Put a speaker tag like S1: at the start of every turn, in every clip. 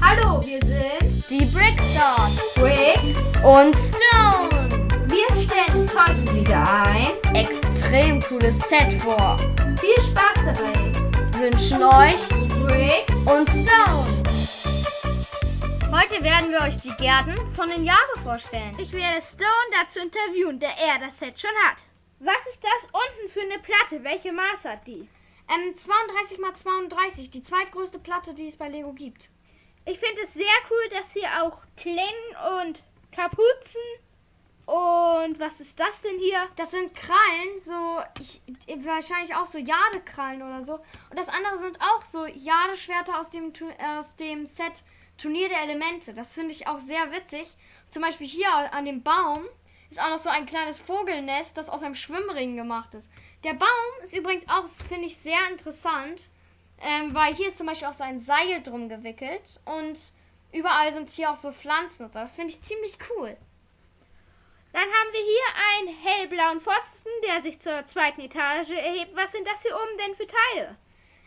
S1: Hallo, wir sind
S2: Die Brickstars
S1: Brick.
S2: und Stone.
S1: Wir stellen heute wieder ein.
S2: Extrem cooles Set vor.
S1: Viel Spaß dabei.
S2: Wünschen euch
S1: Brick.
S2: und Stone. Heute werden wir euch die Gärten von den Jago vorstellen.
S1: Ich werde Stone dazu interviewen, da er das Set schon hat. Was ist das unten für eine Platte? Welche Maß hat die?
S2: Ähm, 32 x 32, die zweitgrößte Platte, die es bei Lego gibt.
S1: Ich finde es sehr cool, dass hier auch Klingen und Kapuzen und was ist das denn hier?
S2: Das sind Krallen, so ich, wahrscheinlich auch so Jadekrallen oder so. Und das andere sind auch so Jadeschwerter aus dem, Tu- aus dem Set Turnier der Elemente. Das finde ich auch sehr witzig. Zum Beispiel hier an dem Baum ist auch noch so ein kleines Vogelnest, das aus einem Schwimmring gemacht ist. Der Baum ist übrigens auch, finde ich, sehr interessant, ähm, weil hier ist zum Beispiel auch so ein Seil drum gewickelt und überall sind hier auch so Pflanzen und so. Das finde ich ziemlich cool.
S1: Dann haben wir hier einen hellblauen Pfosten, der sich zur zweiten Etage erhebt. Was sind das hier oben denn für Teile?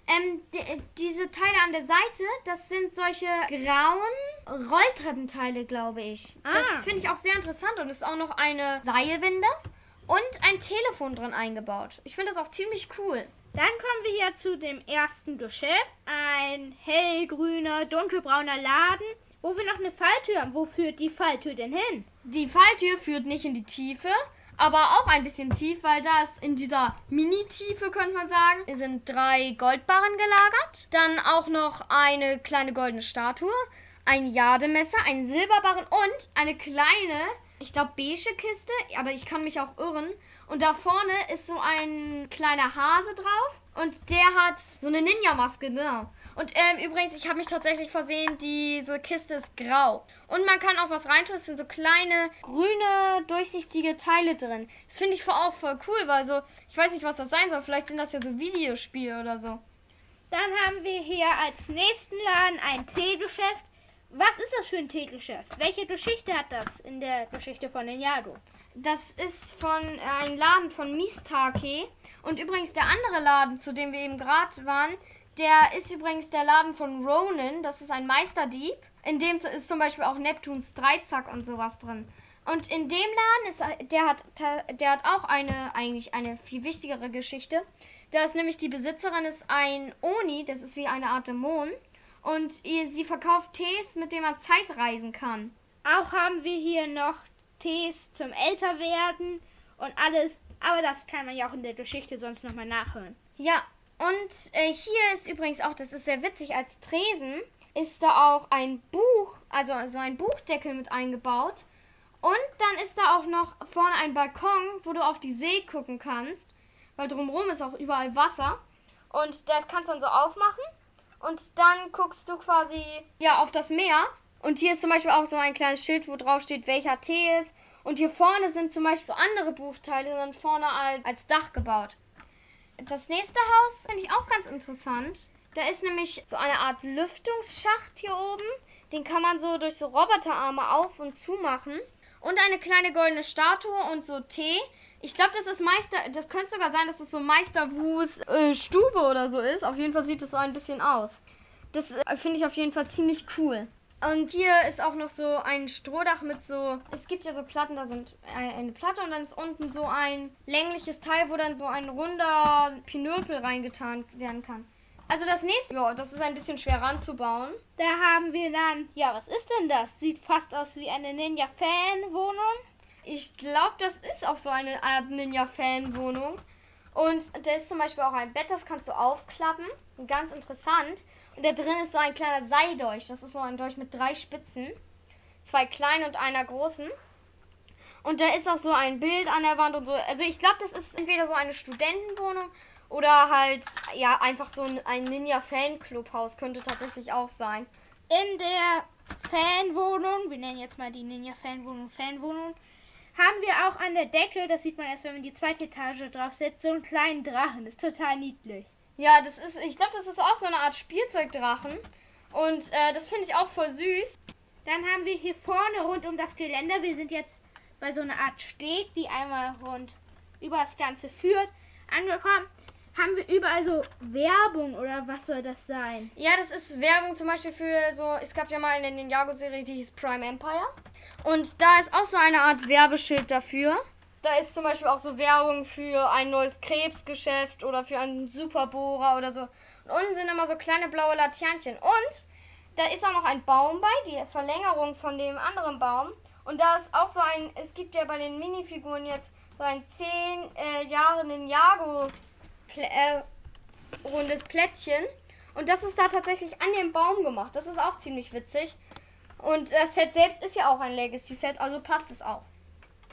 S2: Ähm, die, diese Teile an der Seite, das sind solche grauen Rolltreppenteile, glaube ich.
S1: Ah.
S2: Das finde ich auch sehr interessant und es ist auch noch eine Seilwinde und ein Telefon drin eingebaut. Ich finde das auch ziemlich cool.
S1: Dann kommen wir hier zu dem ersten Geschäft. Ein hellgrüner, dunkelbrauner Laden, wo wir noch eine Falltür haben. Wo führt die Falltür denn hin?
S2: Die Falltür führt nicht in die Tiefe, aber auch ein bisschen tief, weil da ist in dieser Mini-Tiefe, könnte man sagen, sind drei Goldbarren gelagert. Dann auch noch eine kleine goldene Statue, ein Jademesser, ein Silberbarren und eine kleine, ich glaube, beige Kiste, aber ich kann mich auch irren. Und da vorne ist so ein kleiner Hase drauf und der hat so eine Ninja-Maske, genau. Und ähm, übrigens, ich habe mich tatsächlich versehen, diese Kiste ist grau. Und man kann auch was reintun, es sind so kleine, grüne, durchsichtige Teile drin. Das finde ich auch voll cool, weil so, ich weiß nicht, was das sein soll, vielleicht sind das ja so Videospiele oder so.
S1: Dann haben wir hier als nächsten Laden ein Teegeschäft. Was ist das für ein Teegeschäft? Welche Geschichte hat das in der Geschichte von Ninjago?
S2: Das ist von äh, ein Laden von Mistake. Und übrigens der andere Laden, zu dem wir eben gerade waren, der ist übrigens der Laden von Ronan. Das ist ein Meisterdieb. In dem ist zum Beispiel auch Neptuns Dreizack und sowas drin. Und in dem Laden ist der hat der hat auch eine eigentlich eine viel wichtigere Geschichte. Da ist nämlich die Besitzerin ist ein Oni, das ist wie eine Art Dämon. Und ihr, sie verkauft Tees, mit denen man Zeit reisen kann.
S1: Auch haben wir hier noch Tees zum Älterwerden und alles. Aber das kann man ja auch in der Geschichte sonst nochmal nachhören.
S2: Ja, und äh, hier ist übrigens auch, das ist sehr witzig, als Tresen ist da auch ein Buch, also so ein Buchdeckel mit eingebaut. Und dann ist da auch noch vorne ein Balkon, wo du auf die See gucken kannst, weil drumherum ist auch überall Wasser. Und das kannst du dann so aufmachen und dann guckst du quasi ja auf das Meer. Und hier ist zum Beispiel auch so ein kleines Schild, wo drauf steht, welcher Tee ist. Und hier vorne sind zum Beispiel so andere Buchteile, dann vorne als, Dach gebaut. Das nächste Haus finde ich auch ganz interessant. Da ist nämlich so eine Art Lüftungsschacht hier oben. Den kann man so durch so Roboterarme auf und zumachen. Und eine kleine goldene Statue und so Tee. Ich glaube, das ist Meister. Das könnte sogar sein, dass es so Meister Wus äh, Stube oder so ist. Auf jeden Fall sieht es so ein bisschen aus. Das äh, finde ich auf jeden Fall ziemlich cool. Und hier ist auch noch so ein Strohdach mit so. Es gibt ja so Platten, da sind äh, eine Platte und dann ist unten so ein längliches Teil, wo dann so ein runder Pinöpel reingetan werden kann. Also das nächste, ja, das ist ein bisschen schwer ranzubauen.
S1: Da haben wir dann, ja, was ist denn das? Sieht fast aus wie eine Ninja-Fan-Wohnung.
S2: Ich glaube, das ist auch so eine Art Ninja-Fan-Wohnung. Und da ist zum Beispiel auch ein Bett, das kannst du aufklappen. Ganz interessant. Und da drin ist so ein kleiner Seidolch. Das ist so ein Dolch mit drei Spitzen. Zwei kleinen und einer großen. Und da ist auch so ein Bild an der Wand und so. Also ich glaube, das ist entweder so eine Studentenwohnung oder halt, ja, einfach so ein, ein Ninja-Fan-Clubhaus. Könnte tatsächlich auch sein.
S1: In der Fanwohnung, wir nennen jetzt mal die Ninja-Fanwohnung Fanwohnung, haben wir auch an der Decke, das sieht man erst, wenn man die zweite Etage drauf setzt, so einen kleinen Drachen. Das ist total niedlich.
S2: Ja, das ist, ich glaube, das ist auch so eine Art Spielzeugdrachen. Und äh, das finde ich auch voll süß.
S1: Dann haben wir hier vorne rund um das Geländer, wir sind jetzt bei so einer Art Steg, die einmal rund über das Ganze führt, angekommen, haben wir überall so Werbung oder was soll das sein?
S2: Ja, das ist Werbung zum Beispiel für so, es gab ja mal eine Ninjago-Serie, die hieß Prime Empire. Und da ist auch so eine Art Werbeschild dafür. Da ist zum Beispiel auch so Werbung für ein neues Krebsgeschäft oder für einen Superbohrer oder so. Und unten sind immer so kleine blaue Laternchen. Und da ist auch noch ein Baum bei, die Verlängerung von dem anderen Baum. Und da ist auch so ein, es gibt ja bei den Minifiguren jetzt so ein 10 äh, Jahre Ninjago äh, rundes Plättchen. Und das ist da tatsächlich an dem Baum gemacht. Das ist auch ziemlich witzig. Und das Set selbst ist ja auch ein Legacy-Set, also passt es auch.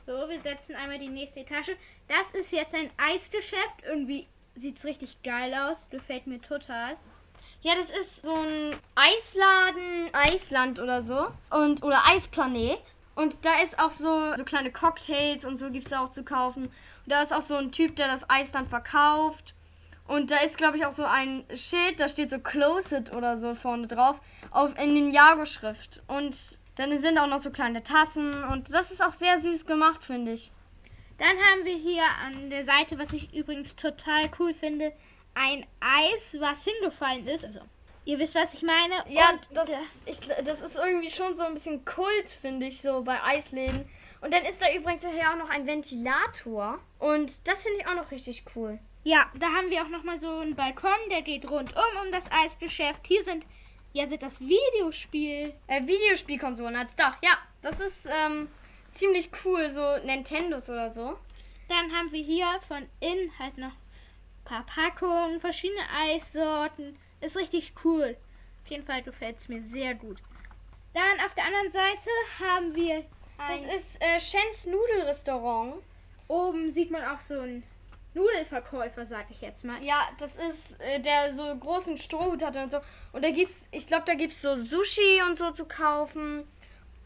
S1: So, wir setzen einmal die nächste Etage. Das ist jetzt ein Eisgeschäft. Irgendwie sieht es richtig geil aus. Gefällt mir total.
S2: Ja, das ist so ein Eisladen, Eisland oder so. Und, oder Eisplanet. Und da ist auch so, so kleine Cocktails und so gibt es auch zu kaufen. Und da ist auch so ein Typ, der das Eis dann verkauft. Und da ist, glaube ich, auch so ein Schild, da steht so Closed oder so vorne drauf, auf in den Jago-Schrift. Und dann sind auch noch so kleine Tassen und das ist auch sehr süß gemacht, finde ich.
S1: Dann haben wir hier an der Seite, was ich übrigens total cool finde, ein Eis, was hingefallen ist. Also, ihr wisst, was ich meine.
S2: Ja,
S1: Und
S2: das, ich, das ist irgendwie schon so ein bisschen Kult, finde ich, so bei Eisläden. Und dann ist da übrigens hier auch noch ein Ventilator. Und das finde ich auch noch richtig cool.
S1: Ja, da haben wir auch nochmal so einen Balkon, der geht rundum um das Eisgeschäft. Hier sind, ja, sind das Videospiel.
S2: Äh, Videospielkonsolen als Dach, ja. Das ist ähm, ziemlich cool, so Nintendos oder so.
S1: Dann haben wir hier von innen halt noch ein paar Packungen, verschiedene Eissorten. Ist richtig cool. Auf jeden Fall gefällt es mir sehr gut. Dann auf der anderen Seite haben wir
S2: Das
S1: ein,
S2: ist äh, Shens Nudelrestaurant.
S1: oben sieht man auch so einen Nudelverkäufer, sag ich jetzt mal.
S2: Ja, das ist äh, der so großen Strohhut hatte und so. Und da gibt's, ich glaube, da gibt's so Sushi und so zu kaufen.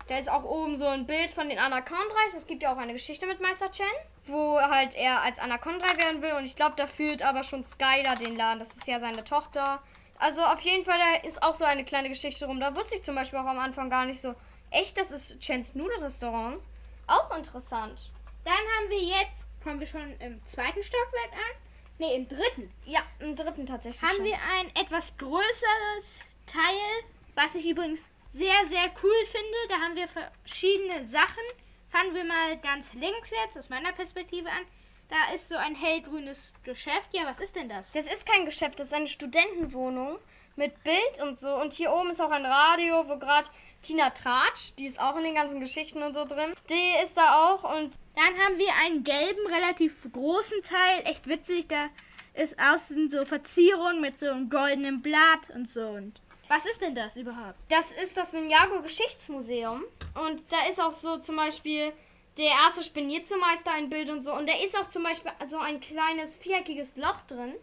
S2: Da ist auch oben so ein Bild von den Anaconda-Reis. Es gibt ja auch eine Geschichte mit Meister Chen, wo halt er als Anaconda werden will. Und ich glaube, da führt aber schon Skylar den Laden. Das ist ja seine Tochter. Also auf jeden Fall, da ist auch so eine kleine Geschichte rum. Da wusste ich zum Beispiel auch am Anfang gar nicht so, echt, das ist Chens Nudelrestaurant. Auch interessant.
S1: Dann haben wir jetzt, kommen wir schon im zweiten Stockwerk an? Ne, im dritten.
S2: Ja, im dritten tatsächlich.
S1: Haben
S2: schon.
S1: wir ein etwas größeres Teil, was ich übrigens sehr, sehr cool finde. Da haben wir verschiedene Sachen. Fangen wir mal ganz links jetzt, aus meiner Perspektive an. Da ist so ein hellgrünes Geschäft. Ja, was ist denn das?
S2: Das ist kein Geschäft, das ist eine Studentenwohnung mit Bild und so. Und hier oben ist auch ein Radio, wo gerade Tina Tratsch, die ist auch in den ganzen Geschichten und so drin, die ist da auch. Und
S1: Dann haben wir einen gelben, relativ großen Teil. Echt witzig. Da ist außen so Verzierung mit so einem goldenen Blatt und so. Und was ist denn das überhaupt?
S2: das ist das Ninjago Geschichtsmuseum. Und da ist auch so zum Beispiel der erste Spinierzelmeister ein Bild und so. Und da ist auch zum Beispiel so ein kleines viereckiges Loch drin.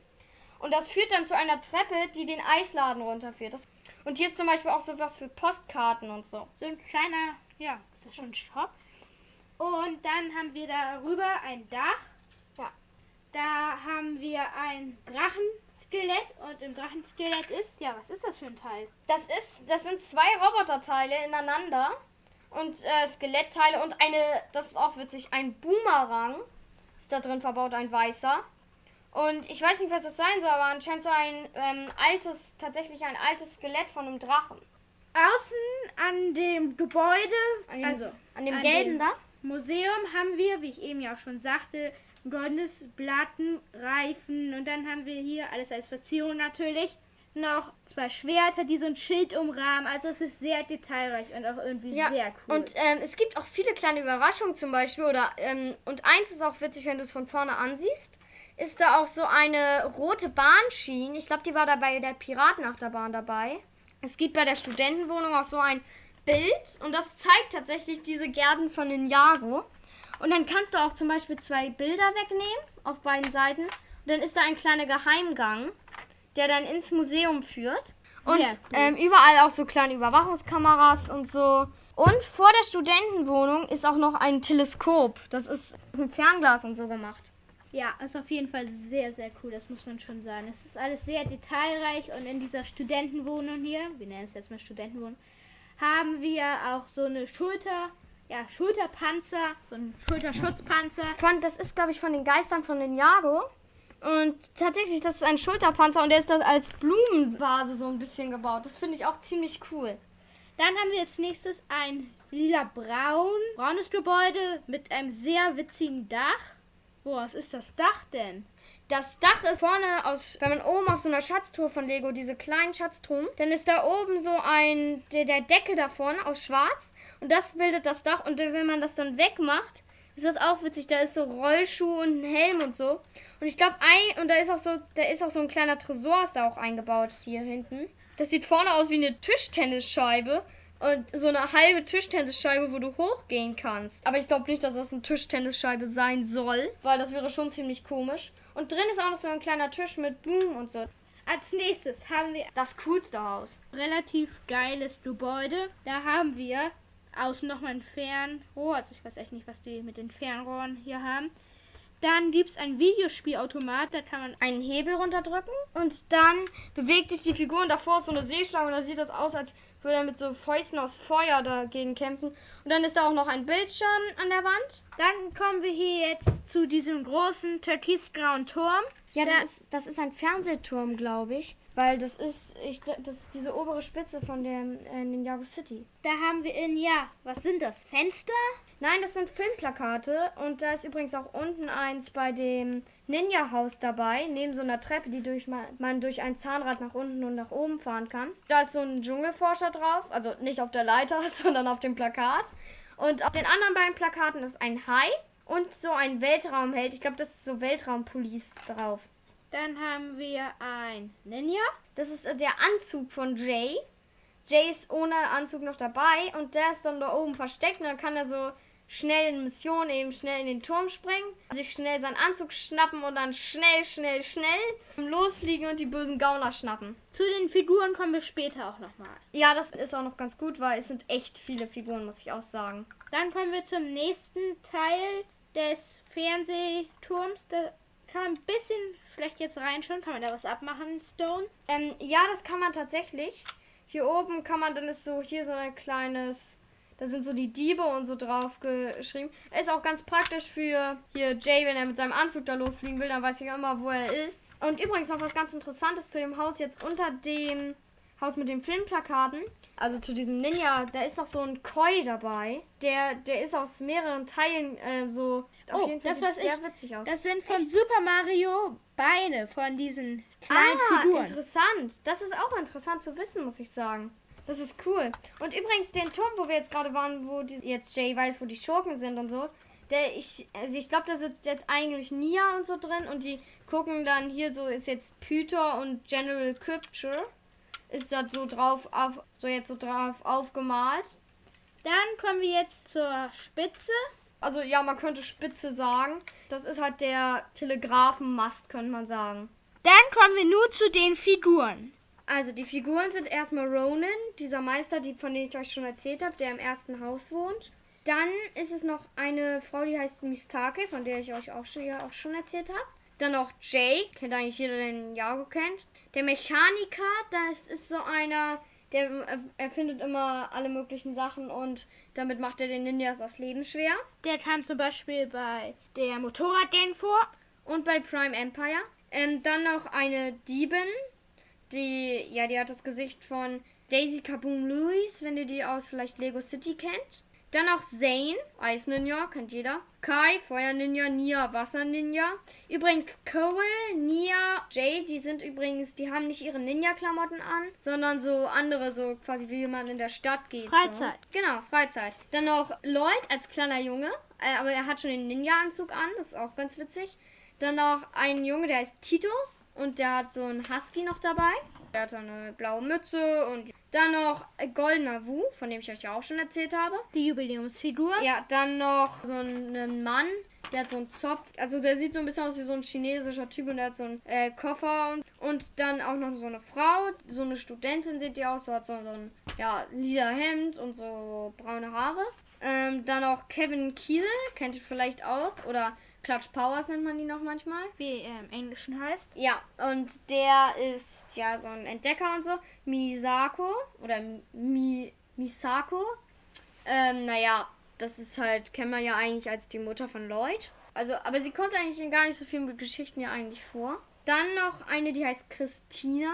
S2: Und das führt dann zu einer Treppe, die den Eisladen runterführt. Das und hier ist zum Beispiel auch so was für Postkarten und so.
S1: So ein kleiner, ja, ist das schon ein Shop? Und dann haben wir darüber ein Dach.
S2: Ja.
S1: Da haben wir ein Drachenskelett und im Drachenskelett ist, ja, was ist das für ein Teil?
S2: Das ist, das sind zwei Roboterteile ineinander und äh, Skelettteile und eine, das ist auch witzig, ein Boomerang ist da drin verbaut, ein weißer. Und ich weiß nicht, was das sein soll, aber anscheinend so ein ähm, altes, tatsächlich ein altes Skelett von einem Drachen.
S1: Außen an dem Gebäude,
S2: An dem,
S1: also
S2: an dem
S1: an
S2: gelben
S1: dem-
S2: da?
S1: Museum haben wir, wie ich eben ja auch schon sagte, ein goldenes Blatten, Reifen und dann haben wir hier alles als Verzierung natürlich noch zwei Schwerter, die so ein Schild umrahmen. Also es ist sehr detailreich und auch irgendwie
S2: Ja,
S1: sehr cool.
S2: Und ähm, es gibt auch viele kleine Überraschungen zum Beispiel. Oder, ähm, und eins ist auch witzig, wenn du es von vorne ansiehst. Ist da auch so eine rote Bahnschiene. Ich glaube, die war da bei der Piratenachterbahn dabei. Es gibt bei der Studentenwohnung auch so ein Bild. Und das zeigt tatsächlich diese Gärten von Ninjago. Und dann kannst du auch zum Beispiel zwei Bilder wegnehmen auf beiden Seiten. Und dann ist da ein kleiner Geheimgang, der dann ins Museum führt. Und
S1: cool.
S2: ähm, überall auch so kleine Überwachungskameras und so. Und vor der Studentenwohnung ist auch noch ein Teleskop. Das ist aus einem Fernglas und so gemacht.
S1: Ja, ist auf jeden Fall sehr, sehr cool, das muss man schon sagen. Es ist alles sehr detailreich und in dieser Studentenwohnung hier, wir nennen es jetzt mal Studentenwohnung, haben wir auch so eine Schulter, ja, Schulterpanzer, so ein Schulterschutzpanzer.
S2: Von, das ist, glaube ich, von den Geistern von Ninjago. Und tatsächlich, das ist ein Schulterpanzer und der ist dann als Blumenvase so ein bisschen gebaut. Das finde ich auch ziemlich cool.
S1: Dann haben wir als nächstes ein lila-braun, braunes Gebäude mit einem sehr witzigen Dach. Boah, was ist das Dach denn?
S2: Das Dach ist vorne aus, wenn man oben auf so einer Schatztruhe von Lego, diese kleinen Schatztruhen, dann ist da oben so ein, der, der Deckel da vorne aus schwarz und das bildet das Dach und wenn man das dann wegmacht, ist das auch witzig. Da ist so Rollschuh und ein Helm und so. Und ich glaube, ein, und da ist auch so, da ist auch so ein kleiner Tresor ist da auch eingebaut hier hinten. Das sieht vorne aus wie eine Tischtennisscheibe und so eine halbe Tischtennisscheibe, wo du hochgehen kannst. Aber ich glaube nicht, dass das eine Tischtennisscheibe sein soll, weil das wäre schon ziemlich komisch. Und drin ist auch noch so ein kleiner Tisch mit Blumen und so.
S1: Als nächstes haben wir
S2: Das coolste Haus.
S1: relativ geiles Gebäude. Da haben wir außen nochmal ein Fernrohr. Also ich weiß echt nicht, was die mit den Fernrohren hier haben. Dann gibt es ein Videospielautomat, da kann man
S2: Einen Hebel runterdrücken und dann bewegt sich die Figur und davor ist so eine Seeschlange und dann sieht das aus, als würde er mit so Fäusten aus Feuer dagegen kämpfen. Und dann ist da auch noch ein Bildschirm an der Wand.
S1: Dann kommen wir hier jetzt zu diesem großen türkisgrauen Turm.
S2: Ja,
S1: Da-
S2: das ist, das ist ein Fernsehturm, glaube ich. Weil das ist, ich, das ist diese obere Spitze von der äh, Ninjago City.
S1: Da haben wir in, ja, was sind das? Fenster?
S2: Nein, das sind Filmplakate und da ist übrigens auch unten eins bei dem Ninja-Haus dabei, neben so einer Treppe, die durch man, man durch ein Zahnrad nach unten und nach oben fahren kann. Da ist so ein Dschungelforscher drauf, also nicht auf der Leiter, sondern auf dem Plakat. Und auf den anderen beiden Plakaten ist ein Hai und so ein Weltraumheld. Ich glaube, das ist so Weltraumpolice drauf.
S1: Dann haben wir ein Ninja.
S2: Das ist äh, der Anzug von Jay. Jay ist ohne Anzug noch dabei und der ist dann da oben versteckt und dann kann er so schnell in Mission eben schnell in den Turm springen, sich schnell seinen Anzug schnappen und dann schnell, schnell, schnell losfliegen und die bösen Gauner schnappen.
S1: Zu den Figuren kommen wir später auch nochmal.
S2: Ja, das ist auch noch ganz gut, weil es sind echt viele Figuren, muss ich auch sagen.
S1: Dann kommen wir zum nächsten Teil des Fernsehturms. Da kann man ein bisschen schlecht jetzt reinschauen. Kann man da was abmachen, Stone?
S2: Ähm, ja, das kann man tatsächlich. Hier oben kann man, dann ist so hier so ein kleines, da sind so die Diebe und so drauf geschrieben. Ist auch ganz praktisch für hier Jay, wenn er mit seinem Anzug da losfliegen will, dann weiß ich immer, wo er ist. Und übrigens noch was ganz Interessantes zu dem Haus jetzt unter dem Haus mit den Filmplakaten. Also zu diesem Ninja, da ist noch so ein Koi dabei. Der, der ist aus mehreren Teilen äh, so. Auf
S1: Oh,
S2: jeden Fall
S1: das
S2: sieht sehr
S1: ich.
S2: witzig aus.
S1: Das sind von Super Mario Beine von diesen kleinen
S2: ah,
S1: Figuren.
S2: interessant. Das ist auch interessant zu wissen, muss ich sagen. Das ist cool. Und übrigens den Turm, wo wir jetzt gerade waren, wo die, jetzt Jay weiß, wo die Schurken sind und so. Der ich, also ich glaube, da sitzt jetzt eigentlich Nia und so drin und die gucken dann hier so ist jetzt Peter und General Crypture ist da so drauf auf, so jetzt so drauf aufgemalt.
S1: Dann kommen wir jetzt zur Spitze.
S2: Also ja, man könnte Spitze sagen. Das ist halt der Telegrafenmast, könnte man sagen.
S1: Dann kommen wir nur zu den Figuren.
S2: Also die Figuren sind erstmal Ronan, dieser Meister, die, von dem ich euch schon erzählt habe, der im ersten Haus wohnt. Dann ist es noch eine Frau, die heißt Mistake, von der ich euch auch schon, ja, auch schon erzählt habe. Dann noch Jay, kennt eigentlich jeder, der den Jago kennt. Der Mechaniker, das ist so einer, der äh, erfindet immer alle möglichen Sachen und damit macht er den Ninjas das Leben schwer.
S1: Der kam zum Beispiel bei der Motorradgang vor.
S2: Und bei Prime Empire. Ähm, dann noch eine Diebin, die, ja, die hat das Gesicht von Daisy Kaboom Lewis, wenn ihr die aus vielleicht Lego City kennt. Dann noch Zane, Eis Ninja, kennt jeder. Kai, Feuer Ninja, Nia, Wasser Ninja. Übrigens Cole, Nia, Jay, die sind übrigens, die haben nicht ihre Ninja-Klamotten an, sondern so andere, so quasi wie man in der Stadt geht.
S1: Freizeit.
S2: So. Genau, Freizeit. Dann noch Lloyd als kleiner Junge, äh, aber er hat schon den Ninja-Anzug an, das ist auch ganz witzig. Dann noch ein Junge, der heißt Tito und der hat so einen Husky noch dabei. Der hat so eine blaue Mütze und dann noch Goldener Wu, von dem ich euch ja auch schon erzählt habe.
S1: Die Jubiläumsfigur.
S2: Ja, dann noch so einen Mann, der hat so einen Zopf. Also der sieht so ein bisschen aus wie so ein chinesischer Typ und der hat so einen äh, Koffer. Und, und dann auch noch so eine Frau, so eine Studentin sieht die aus, so hat so, so ein ja, lila Hemd und so braune Haare. Ähm, dann auch Kevin Kiesel, kennt ihr vielleicht auch. Oder Clutch Powers nennt man die noch manchmal.
S1: Wie er im Englischen heißt.
S2: Ja, und der ist ja so ein Entdecker und so. Misako oder Mi Misako. Ähm, naja, das ist halt, kennt man ja eigentlich als die Mutter von Lloyd. Also, aber sie kommt eigentlich in gar nicht so vielen Geschichten ja eigentlich vor. Dann noch eine, die heißt Christina.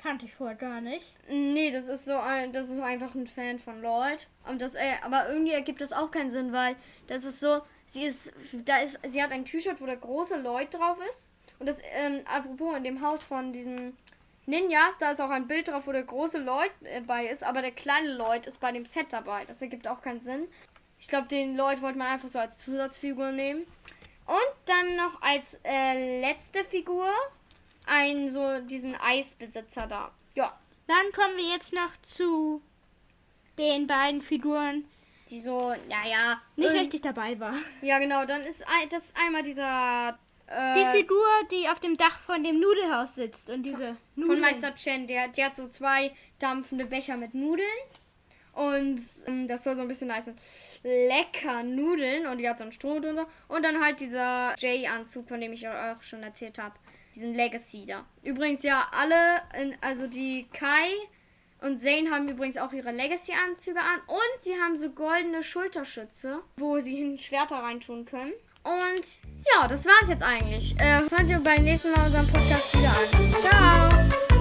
S1: Kannte ich vorher gar nicht.
S2: Nee, das ist so ein, das ist einfach ein Fan von Lloyd. Und das, äh, aber irgendwie ergibt das auch keinen Sinn, weil das ist so, sie ist, da ist, sie hat ein T-Shirt, wo der große Lloyd drauf ist. Und das, ähm, apropos in dem Haus von diesen Ninjas, da ist auch ein Bild drauf, wo der große Lloyd äh, bei ist, aber der kleine Lloyd ist bei dem Set dabei. Das ergibt auch keinen Sinn. Ich glaube, den Lloyd wollte man einfach so als Zusatzfigur nehmen. Und dann noch als äh, letzte Figur ein so diesen Eisbesitzer da. Ja,
S1: Dann kommen wir jetzt noch zu den beiden Figuren,
S2: die so, ja, ja.
S1: nicht richtig dabei war.
S2: Ja, genau. Dann ist das ist einmal dieser
S1: Die
S2: äh,
S1: Figur, die auf dem Dach von dem Nudelhaus sitzt und diese
S2: von
S1: Nudeln.
S2: Meister Chen. Der, der hat so zwei dampfende Becher mit Nudeln. Und ähm, das soll so ein bisschen heißen, lecker Nudeln. Und die hat so einen Stroh und so. Und dann halt dieser J-Anzug, von dem ich euch auch schon erzählt habe. Diesen Legacy da. Übrigens ja alle, in, also die Kai und Zane haben übrigens auch ihre Legacy-Anzüge an. Und sie haben so goldene Schulterschütze, wo sie hinten Schwerter reintun können. Und ja, das war's jetzt eigentlich. Äh, hören Sie beim nächsten Mal unseren Podcast wieder an. Ciao!